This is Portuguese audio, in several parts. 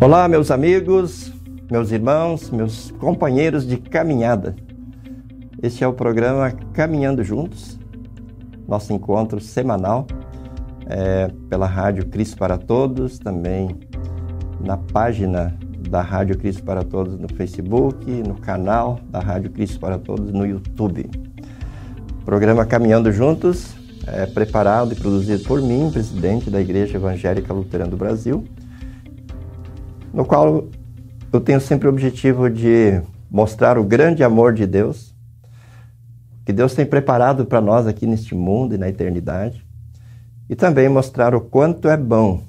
Olá, meus amigos, meus irmãos, meus companheiros de caminhada. Este é o programa Caminhando Juntos, nosso encontro semanal é, pela Rádio Cristo para Todos, também na página da Rádio Cristo para Todos no Facebook, no canal da Rádio Cristo para Todos no YouTube. O programa Caminhando Juntos é preparado e produzido por mim, presidente da Igreja Evangélica Luterana do Brasil, no qual eu tenho sempre o objetivo de mostrar o grande amor de Deus, que Deus tem preparado para nós aqui neste mundo e na eternidade, e também mostrar o quanto é bom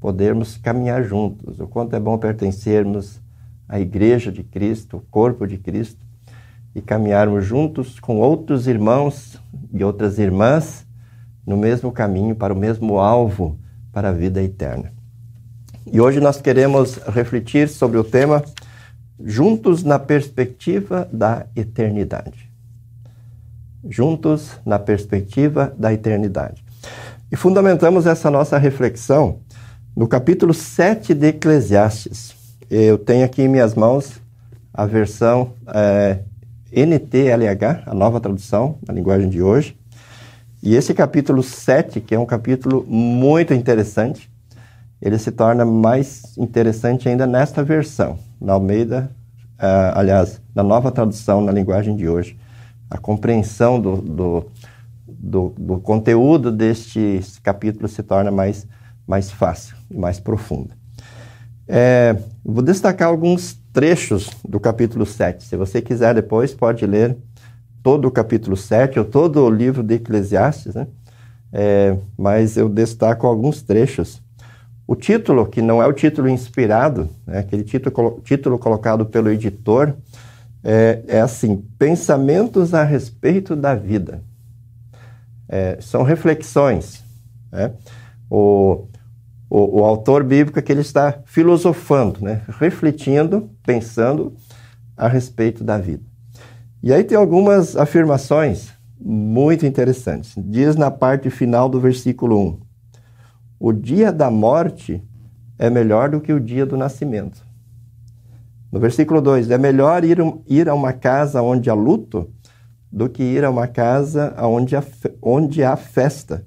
podermos caminhar juntos, o quanto é bom pertencermos à Igreja de Cristo, o corpo de Cristo, e caminharmos juntos com outros irmãos e outras irmãs no mesmo caminho para o mesmo alvo para a vida eterna. E hoje nós queremos refletir sobre o tema Juntos na perspectiva da eternidade. Juntos na perspectiva da eternidade. E fundamentamos essa nossa reflexão no capítulo 7 de Eclesiastes. Eu tenho aqui em minhas mãos a versão é, NTLH, a nova tradução, na linguagem de hoje. E esse capítulo 7, que é um capítulo muito interessante, ele se torna mais interessante ainda nesta versão, na Almeida, uh, aliás, na nova tradução na linguagem de hoje. A compreensão do, do, do, do conteúdo deste capítulo se torna mais, mais fácil e mais profunda. É, vou destacar alguns trechos do capítulo 7. Se você quiser depois, pode ler todo o capítulo 7 ou todo o livro de Eclesiastes, né? É, mas eu destaco alguns trechos. O título, que não é o título inspirado, né? aquele título, título colocado pelo editor, é, é assim: Pensamentos a respeito da vida. É, são reflexões. Né? O, o, o, autor bíblico é que ele está filosofando, né? refletindo, pensando a respeito da vida. E aí tem algumas afirmações muito interessantes. Diz na parte final do versículo 1: O dia da morte é melhor do que o dia do nascimento. No versículo 2: É melhor ir, ir a uma casa onde há luto do que ir a uma casa onde há, onde há festa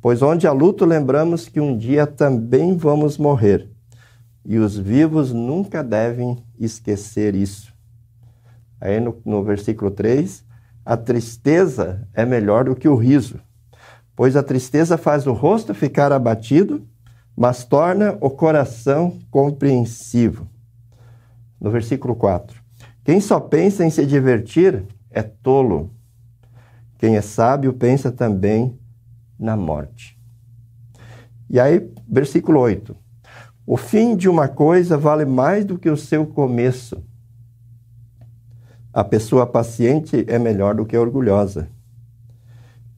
Pois onde há luto, lembramos que um dia também vamos morrer. E os vivos nunca devem esquecer isso. Aí no, no versículo 3, a tristeza é melhor do que o riso, pois a tristeza faz o rosto ficar abatido, mas torna o coração compreensivo. No versículo 4, quem só pensa em se divertir é tolo. Quem é sábio pensa também na morte. E aí, versículo 8. O fim de uma coisa vale mais do que o seu começo. A pessoa paciente é melhor do que a orgulhosa.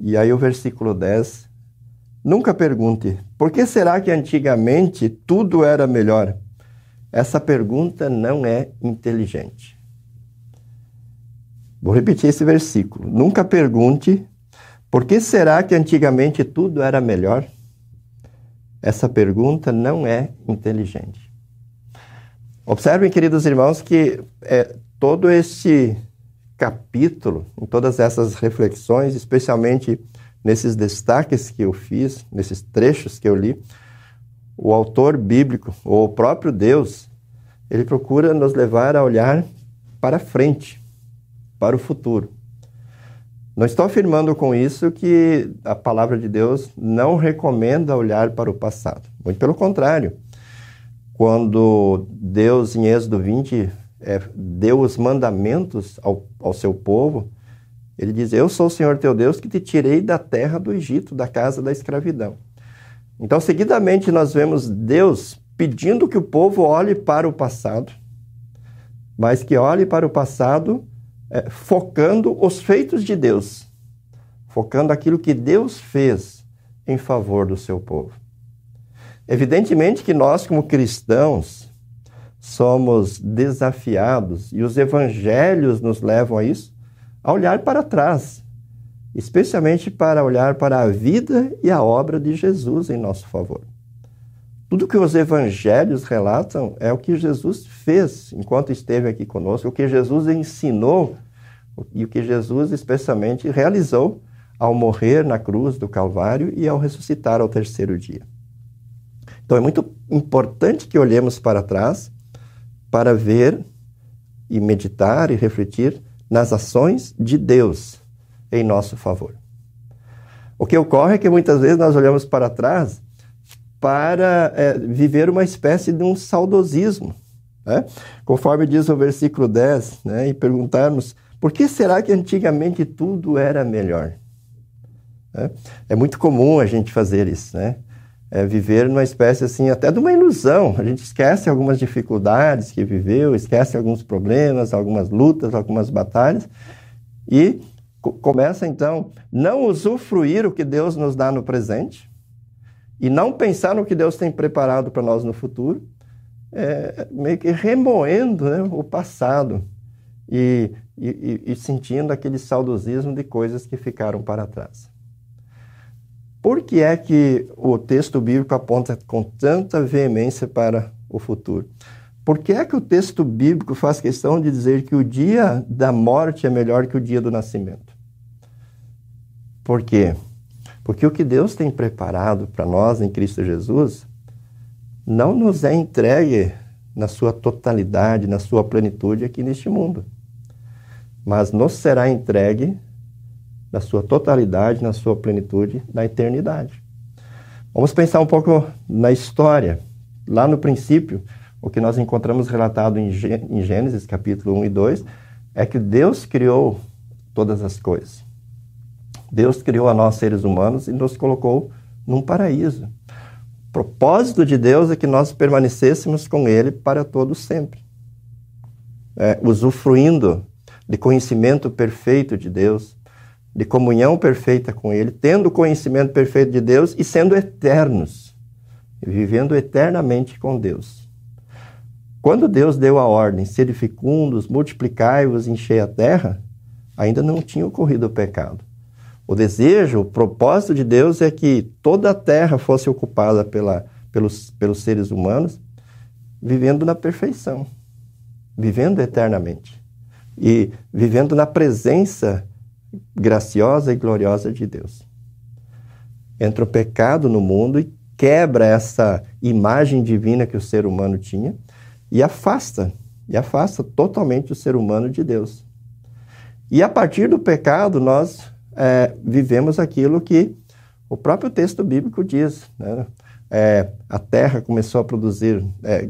E aí, o versículo 10. Nunca pergunte, por que será que antigamente tudo era melhor? Essa pergunta não é inteligente. Vou repetir esse versículo. Nunca pergunte por que será que antigamente tudo era melhor? Essa pergunta não é inteligente. Observem, queridos irmãos, que é, todo esse capítulo, em todas essas reflexões, especialmente nesses destaques que eu fiz, nesses trechos que eu li, o autor bíblico, ou o próprio Deus, ele procura nos levar a olhar para frente, para o futuro. Não estou afirmando com isso que a palavra de Deus não recomenda olhar para o passado. Muito pelo contrário. Quando Deus, em Êxodo 20, é, deu os mandamentos ao, ao seu povo, ele diz: Eu sou o Senhor teu Deus que te tirei da terra do Egito, da casa da escravidão. Então, seguidamente, nós vemos Deus pedindo que o povo olhe para o passado, mas que olhe para o passado é, focando os feitos de Deus, focando aquilo que Deus fez em favor do seu povo. Evidentemente que nós, como cristãos, somos desafiados e os evangelhos nos levam a isso, a olhar para trás, especialmente para olhar para a vida e a obra de Jesus em nosso favor. Tudo que os evangelhos relatam é o que Jesus fez enquanto esteve aqui conosco, o que Jesus ensinou e o que Jesus especialmente realizou ao morrer na cruz do Calvário e ao ressuscitar ao terceiro dia. Então é muito importante que olhemos para trás para ver e meditar e refletir nas ações de Deus em nosso favor. O que ocorre é que muitas vezes nós olhamos para trás para é, viver uma espécie de um saudosismo, né? conforme diz o versículo 10, né? e perguntarmos por que será que antigamente tudo era melhor? É, é muito comum a gente fazer isso, né? É viver numa espécie assim, até de uma ilusão. A gente esquece algumas dificuldades que viveu, esquece alguns problemas, algumas lutas, algumas batalhas e começa então não usufruir o que Deus nos dá no presente e não pensar no que Deus tem preparado para nós no futuro, é, meio que remoendo né, o passado e, e, e sentindo aquele saudosismo de coisas que ficaram para trás. Por que é que o texto bíblico aponta com tanta veemência para o futuro? Por que é que o texto bíblico faz questão de dizer que o dia da morte é melhor que o dia do nascimento? Por quê? Porque o que Deus tem preparado para nós em Cristo Jesus não nos é entregue na sua totalidade, na sua plenitude aqui neste mundo mas nos será entregue na sua totalidade, na sua plenitude, na eternidade. Vamos pensar um pouco na história. Lá no princípio, o que nós encontramos relatado em Gênesis, capítulo 1 e 2, é que Deus criou todas as coisas. Deus criou a nós, seres humanos, e nos colocou num paraíso. O propósito de Deus é que nós permanecêssemos com Ele para todo sempre, é, usufruindo de conhecimento perfeito de Deus, de comunhão perfeita com Ele, tendo o conhecimento perfeito de Deus e sendo eternos, vivendo eternamente com Deus. Quando Deus deu a ordem, sede fecundos, multiplicai-vos, enchei a terra, ainda não tinha ocorrido o pecado. O desejo, o propósito de Deus é que toda a terra fosse ocupada pela, pelos, pelos seres humanos, vivendo na perfeição, vivendo eternamente e vivendo na presença graciosa e gloriosa de Deus. Entra o pecado no mundo e quebra essa imagem divina que o ser humano tinha e afasta, e afasta totalmente o ser humano de Deus. E a partir do pecado, nós é, vivemos aquilo que o próprio texto bíblico diz. Né? É, a terra começou a produzir é,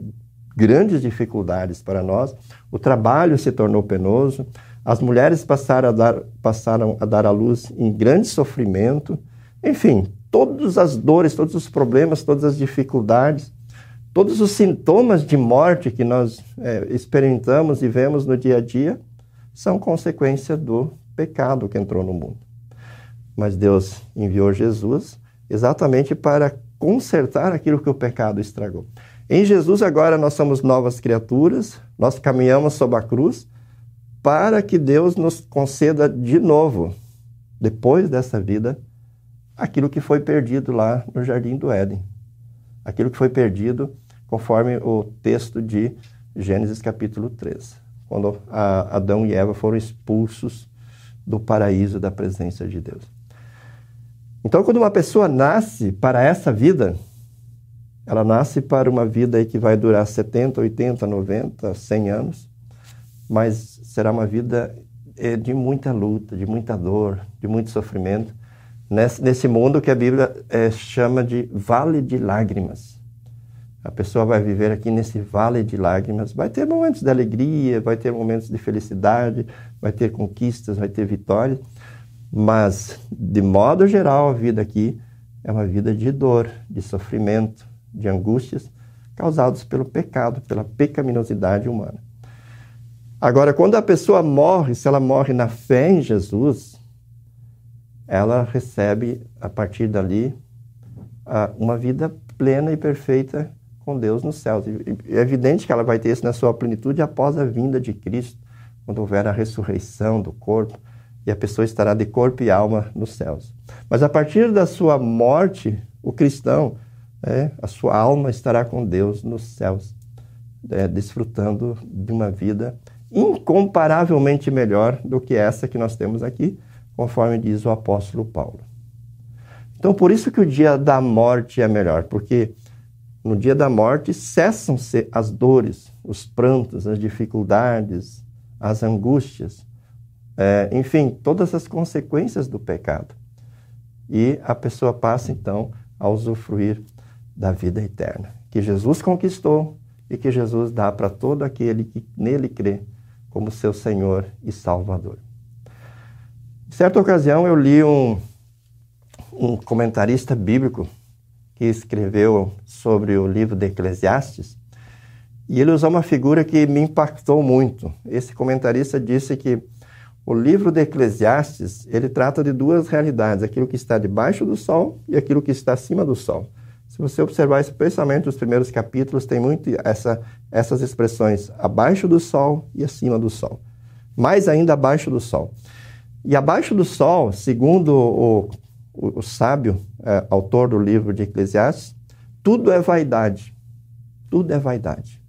grandes dificuldades para nós, o trabalho se tornou penoso, as mulheres passaram a dar, passaram a dar à luz em grande sofrimento, enfim, todas as dores, todos os problemas, todas as dificuldades, todos os sintomas de morte que nós é, experimentamos e vemos no dia a dia são consequência do pecado que entrou no mundo. Mas Deus enviou Jesus exatamente para consertar aquilo que o pecado estragou. Em Jesus, agora, nós somos novas criaturas, nós caminhamos sob a cruz para que Deus nos conceda de novo, depois dessa vida, aquilo que foi perdido lá no Jardim do Éden. Aquilo que foi perdido conforme o texto de Gênesis capítulo 3, quando Adão e Eva foram expulsos do paraíso da presença de Deus. Então, quando uma pessoa nasce para essa vida, ela nasce para uma vida que vai durar 70, 80, 90, 100 anos, mas será uma vida eh, de muita luta, de muita dor, de muito sofrimento, nesse, nesse mundo que a Bíblia é, chama de vale de lágrimas. A pessoa vai viver aqui nesse vale de lágrimas, vai ter momentos de alegria, vai ter momentos de felicidade, vai ter conquistas, vai ter vitórias, mas de modo geral a vida aqui é uma vida de dor, de sofrimento, de angústias causados pelo pecado, pela pecaminosidade humana. Agora, quando a pessoa morre, se ela morre na fé em Jesus, ela recebe, a partir dali, uma vida plena e perfeita com Deus nos céus. É evidente que ela vai ter isso na sua plenitude após a vinda de Cristo, quando houver a ressurreição do corpo, e a pessoa estará de corpo e alma nos céus. Mas a partir da sua morte, o cristão é, a sua alma estará com Deus nos céus, é, desfrutando de uma vida incomparavelmente melhor do que essa que nós temos aqui, conforme diz o apóstolo Paulo. Então, por isso que o dia da morte é melhor, porque no dia da morte cessam-se as dores, os prantos, as dificuldades, as angústias, é, enfim, todas as consequências do pecado. E a pessoa passa então a usufruir da vida eterna, que Jesus conquistou e que Jesus dá para todo aquele que nele crê como seu Senhor e Salvador. Em certa ocasião eu li um, um comentarista bíblico que escreveu sobre o livro de Eclesiastes e ele usou uma figura que me impactou muito. Esse comentarista disse que o livro de Eclesiastes ele trata de duas realidades: aquilo que está debaixo do sol e aquilo que está acima do sol. Se você observar, especialmente os primeiros capítulos, tem muito essa, essas expressões abaixo do sol e acima do sol. Mais ainda abaixo do sol. E abaixo do sol, segundo o, o, o sábio, é, autor do livro de Eclesiastes, tudo é vaidade. Tudo é vaidade.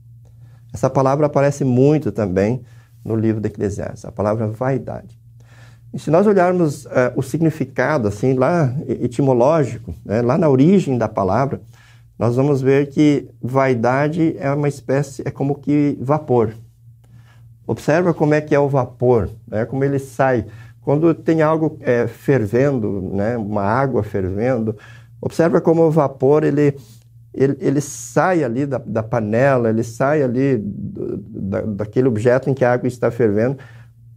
Essa palavra aparece muito também no livro de Eclesiastes, a palavra vaidade. E se nós olharmos uh, o significado, assim, lá etimológico, né, lá na origem da palavra, nós vamos ver que vaidade é uma espécie, é como que vapor. Observa como é que é o vapor, né, como ele sai. Quando tem algo é, fervendo, né, uma água fervendo, observa como o vapor ele, ele, ele sai ali da, da panela, ele sai ali do, da, daquele objeto em que a água está fervendo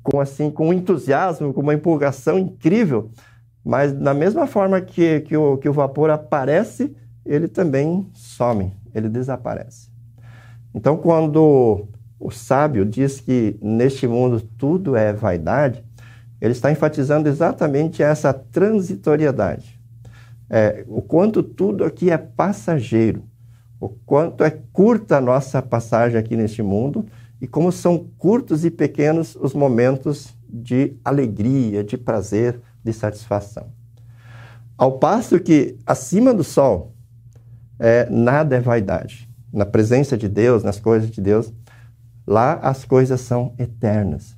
com assim com um entusiasmo, com uma empolgação incrível, mas da mesma forma que, que, o, que o vapor aparece, ele também some, ele desaparece. Então, quando o sábio diz que neste mundo tudo é vaidade, ele está enfatizando exatamente essa transitoriedade. É, o quanto tudo aqui é passageiro, o quanto é curta a nossa passagem aqui neste mundo e como são curtos e pequenos os momentos de alegria, de prazer, de satisfação. Ao passo que acima do sol, é, nada é vaidade. Na presença de Deus, nas coisas de Deus, lá as coisas são eternas.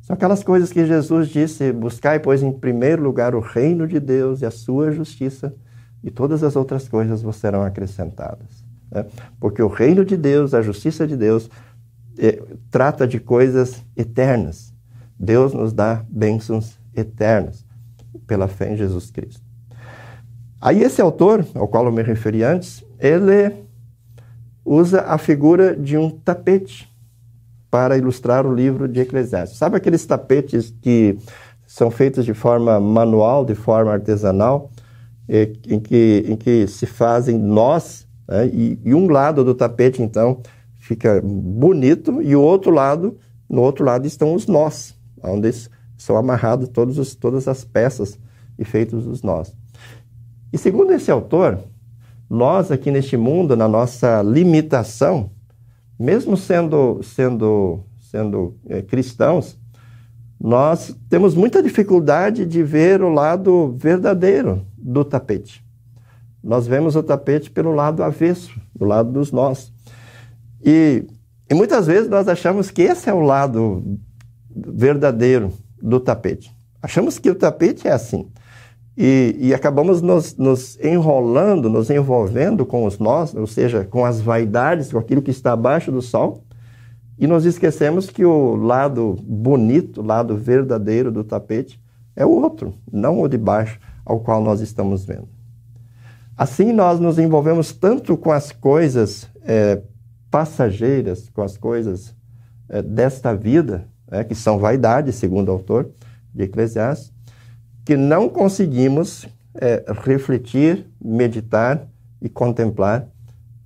São aquelas coisas que Jesus disse: buscai, pois, em primeiro lugar o reino de Deus e a sua justiça, e todas as outras coisas vos serão acrescentadas. Né? Porque o reino de Deus, a justiça de Deus, é, trata de coisas eternas. Deus nos dá bênçãos eternas pela fé em Jesus Cristo. Aí esse autor, ao qual eu me referi antes, ele usa a figura de um tapete para ilustrar o livro de Eclesiastes. Sabe aqueles tapetes que são feitos de forma manual, de forma artesanal, em que, em que se fazem nós, né? e, e um lado do tapete, então, fica bonito e o outro lado, no outro lado estão os nós, onde são amarrados todos os, todas as peças e feitos os nós. E segundo esse autor, nós aqui neste mundo, na nossa limitação, mesmo sendo, sendo, sendo é, cristãos, nós temos muita dificuldade de ver o lado verdadeiro do tapete. Nós vemos o tapete pelo lado avesso, do lado dos nós. E, e muitas vezes nós achamos que esse é o lado verdadeiro do tapete. Achamos que o tapete é assim. E, e, acabamos nos, nos, enrolando, nos envolvendo com os nós, ou seja, com as vaidades, com aquilo que está abaixo do sol, e nos esquecemos que o lado bonito, o lado verdadeiro do tapete é o outro, não o de baixo ao qual nós estamos vendo. Assim, nós nos envolvemos tanto com as coisas é, passageiras, com as coisas é, desta vida, é, que são vaidades, segundo o autor de Eclesiastes, que não conseguimos é, refletir, meditar e contemplar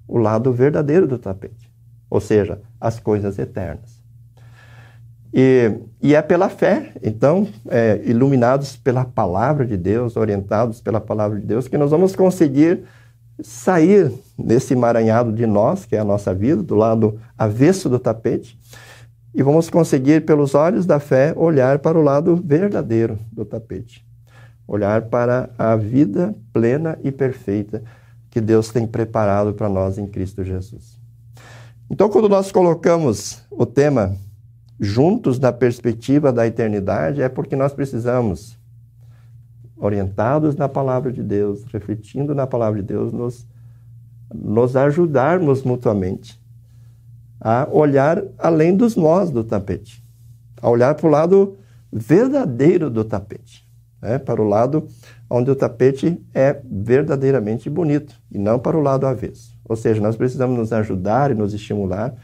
o lado verdadeiro do tapete, ou seja, as coisas eternas. E, e é pela fé, então, é, iluminados pela palavra de Deus, orientados pela palavra de Deus, que nós vamos conseguir sair desse emaranhado de nós, que é a nossa vida, do lado avesso do tapete, e vamos conseguir, pelos olhos da fé, olhar para o lado verdadeiro do tapete. Olhar para a vida plena e perfeita que Deus tem preparado para nós em Cristo Jesus. Então, quando nós colocamos o tema juntos na perspectiva da eternidade, é porque nós precisamos, orientados na palavra de Deus, refletindo na palavra de Deus, nos, nos ajudarmos mutuamente a olhar além dos nós do tapete, a olhar para o lado verdadeiro do tapete, né? para o lado onde o tapete é verdadeiramente bonito e não para o lado avesso. Ou seja, nós precisamos nos ajudar e nos estimular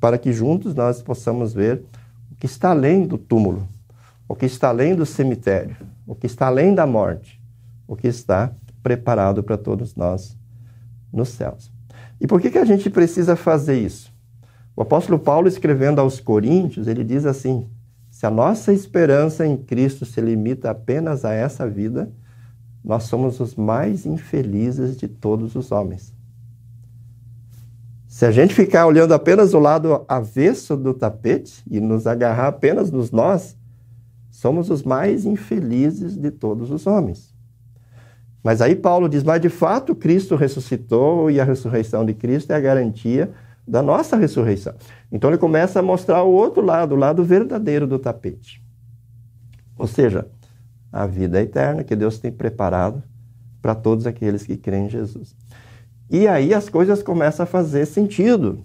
para que juntos nós possamos ver o que está além do túmulo, o que está além do cemitério, o que está além da morte, o que está preparado para todos nós nos céus. E por que, que a gente precisa fazer isso? O apóstolo Paulo, escrevendo aos Coríntios, ele diz assim: se a nossa esperança em Cristo se limita apenas a essa vida, nós somos os mais infelizes de todos os homens. Se a gente ficar olhando apenas o lado avesso do tapete e nos agarrar apenas nos nós, somos os mais infelizes de todos os homens. Mas aí Paulo diz: Mas de fato Cristo ressuscitou e a ressurreição de Cristo é a garantia da nossa ressurreição. Então ele começa a mostrar o outro lado, o lado verdadeiro do tapete. Ou seja, a vida eterna que Deus tem preparado para todos aqueles que creem em Jesus. E aí as coisas começam a fazer sentido.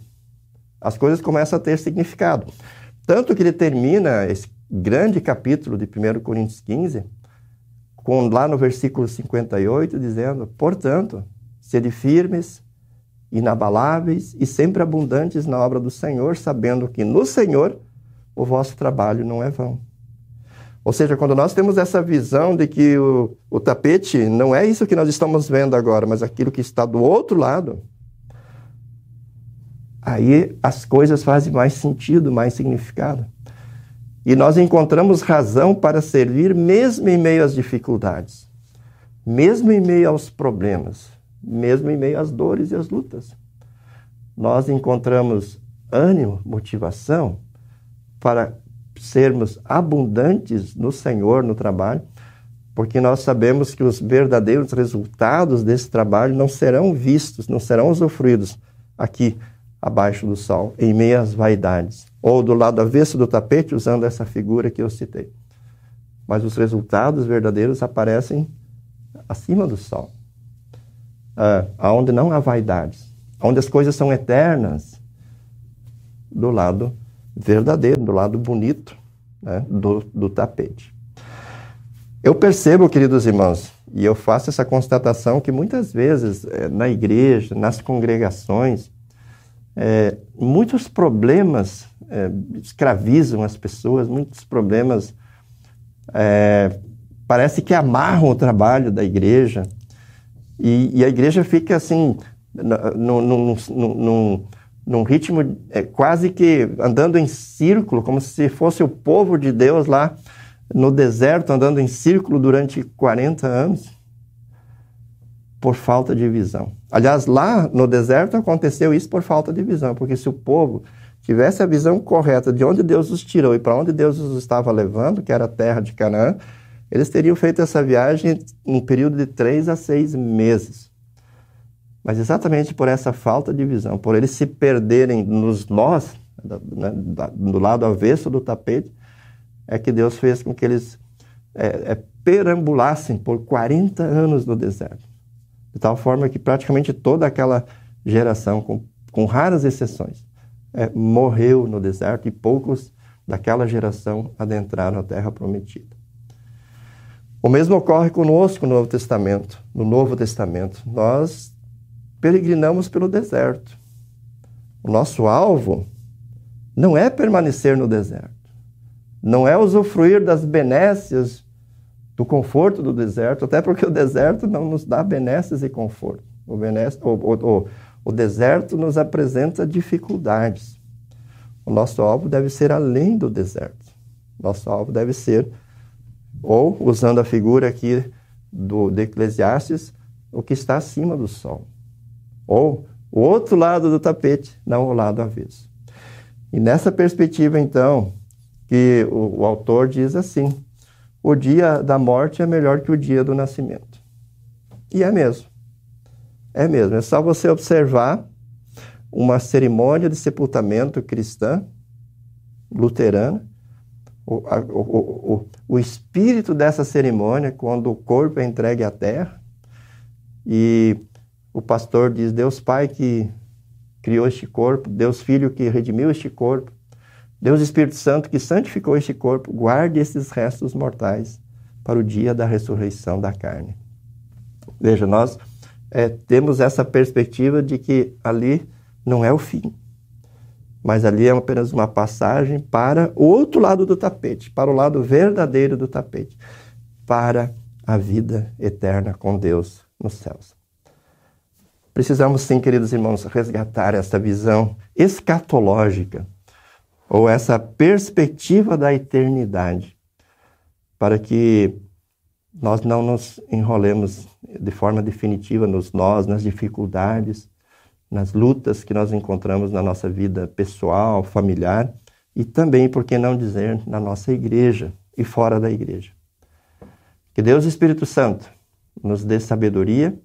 As coisas começam a ter significado. Tanto que ele termina esse grande capítulo de 1 Coríntios 15, com lá no versículo 58, dizendo: Portanto, sede firmes, inabaláveis e sempre abundantes na obra do Senhor, sabendo que no Senhor o vosso trabalho não é vão. Ou seja, quando nós temos essa visão de que o, o tapete não é isso que nós estamos vendo agora, mas aquilo que está do outro lado, aí as coisas fazem mais sentido, mais significado. E nós encontramos razão para servir mesmo em meio às dificuldades, mesmo em meio aos problemas, mesmo em meio às dores e às lutas. Nós encontramos ânimo, motivação para sermos abundantes no Senhor, no trabalho, porque nós sabemos que os verdadeiros resultados desse trabalho não serão vistos, não serão usufruídos aqui abaixo do sol, em meio às vaidades, ou do lado avesso do tapete, usando essa figura que eu citei. Mas os resultados verdadeiros aparecem acima do sol, ah, onde não há vaidades, onde as coisas são eternas, do lado verdadeiro, do lado bonito né, do, do tapete. Eu percebo, queridos irmãos, e eu faço essa constatação que muitas vezes eh, na igreja, nas congregações, é, muitos problemas é, escravizam as pessoas, muitos problemas é, parece que amarram o trabalho da igreja e, e a igreja fica assim num, num, num, num ritmo é, quase que andando em círculo, como se fosse o povo de Deus lá no deserto, andando em círculo durante 40 anos, por falta de visão. Aliás, lá no deserto aconteceu isso por falta de visão, porque se o povo tivesse a visão correta de onde Deus os tirou e para onde Deus os estava levando, que era a terra de Canaã, eles teriam feito essa viagem em um período de três a seis meses. Mas exatamente por essa falta de visão, por eles se perderem nos nós, né, do lado avesso do tapete, é que Deus fez com que eles é, é, perambulassem por 40 anos no deserto. De tal forma que praticamente toda aquela geração, com, com raras exceções, é, morreu no deserto e poucos daquela geração adentraram a terra prometida. O mesmo ocorre conosco no Novo Testamento. No Novo Testamento, nós peregrinamos pelo deserto. O nosso alvo não é permanecer no deserto, não é usufruir das benécias do conforto do deserto, até porque o deserto não nos dá benécias e conforto. O, benesse, o, o, o deserto nos apresenta dificuldades. O nosso alvo deve ser além do deserto. Nosso alvo deve ser, ou usando a figura aqui do, de Eclesiastes, o que está acima do sol. Ou o outro lado do tapete, não o lado avesso. E nessa perspectiva, então, que o, o autor diz assim: o dia da morte é melhor que o dia do nascimento. E é mesmo. É mesmo, é só você observar uma cerimônia de sepultamento cristã, luterana. O, a, o, o, o espírito dessa cerimônia, quando o corpo é entregue à terra, e o pastor diz: Deus Pai que criou este corpo, Deus Filho que redimiu este corpo, Deus Espírito Santo que santificou este corpo, guarde esses restos mortais para o dia da ressurreição da carne. Veja, nós é, temos essa perspectiva de que ali não é o fim, mas ali é apenas uma passagem para o outro lado do tapete, para o lado verdadeiro do tapete, para a vida eterna com Deus nos céus. Precisamos, sim, queridos irmãos, resgatar essa visão escatológica, ou essa perspectiva da eternidade, para que nós não nos enrolemos de forma definitiva nos nós, nas dificuldades, nas lutas que nós encontramos na nossa vida pessoal, familiar e também, por que não dizer, na nossa igreja e fora da igreja. Que Deus Espírito Santo nos dê sabedoria,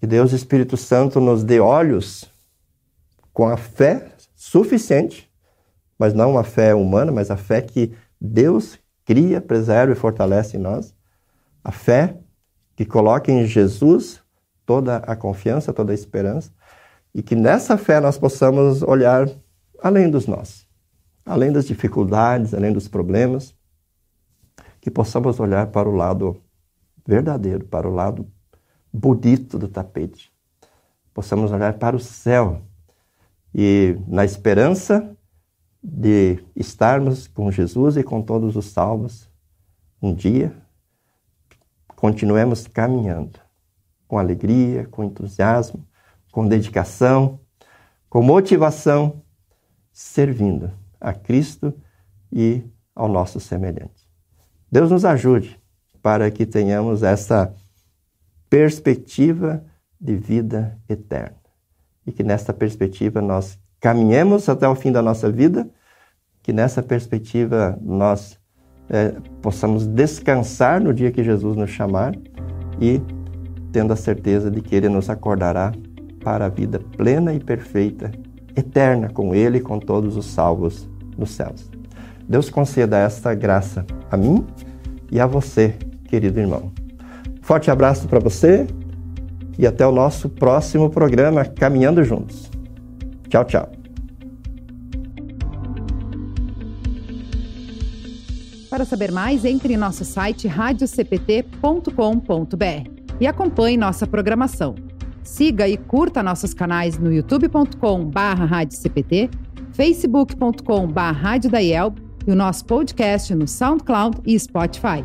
que Deus Espírito Santo nos dê olhos com a fé suficiente, mas não uma fé humana, mas a fé que Deus cria, preserva e fortalece em nós, a fé que coloca em Jesus toda a confiança, toda a esperança, e que nessa fé nós possamos olhar além dos nós, além das dificuldades, além dos problemas, que possamos olhar para o lado verdadeiro, para o lado bonito do tapete. Possamos olhar para o céu e, na esperança de estarmos com Jesus e com todos os salvos, um dia continuemos caminhando com alegria, com entusiasmo, com dedicação, com motivação, servindo a Cristo e ao nosso semelhante. Deus nos ajude para que tenhamos essa perspectiva de vida eterna e que nessa perspectiva nós caminhemos até o fim da nossa vida, que nessa perspectiva nós é, possamos descansar no dia que Jesus nos chamar e tendo a certeza de que Ele nos acordará para a vida plena e perfeita, eterna com Ele e com todos os salvos nos céus. Deus conceda esta graça a mim e a você, querido irmão. Forte abraço para você e até o nosso próximo programa Caminhando Juntos. Tchau, tchau. Para saber mais, entre em nosso site radiocpt.com.br e acompanhe nossa programação. Siga e curta nossos canais no youtube.com/radiocpt, facebook.com/radiodaiel e o nosso podcast no SoundCloud e Spotify.